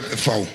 Fall.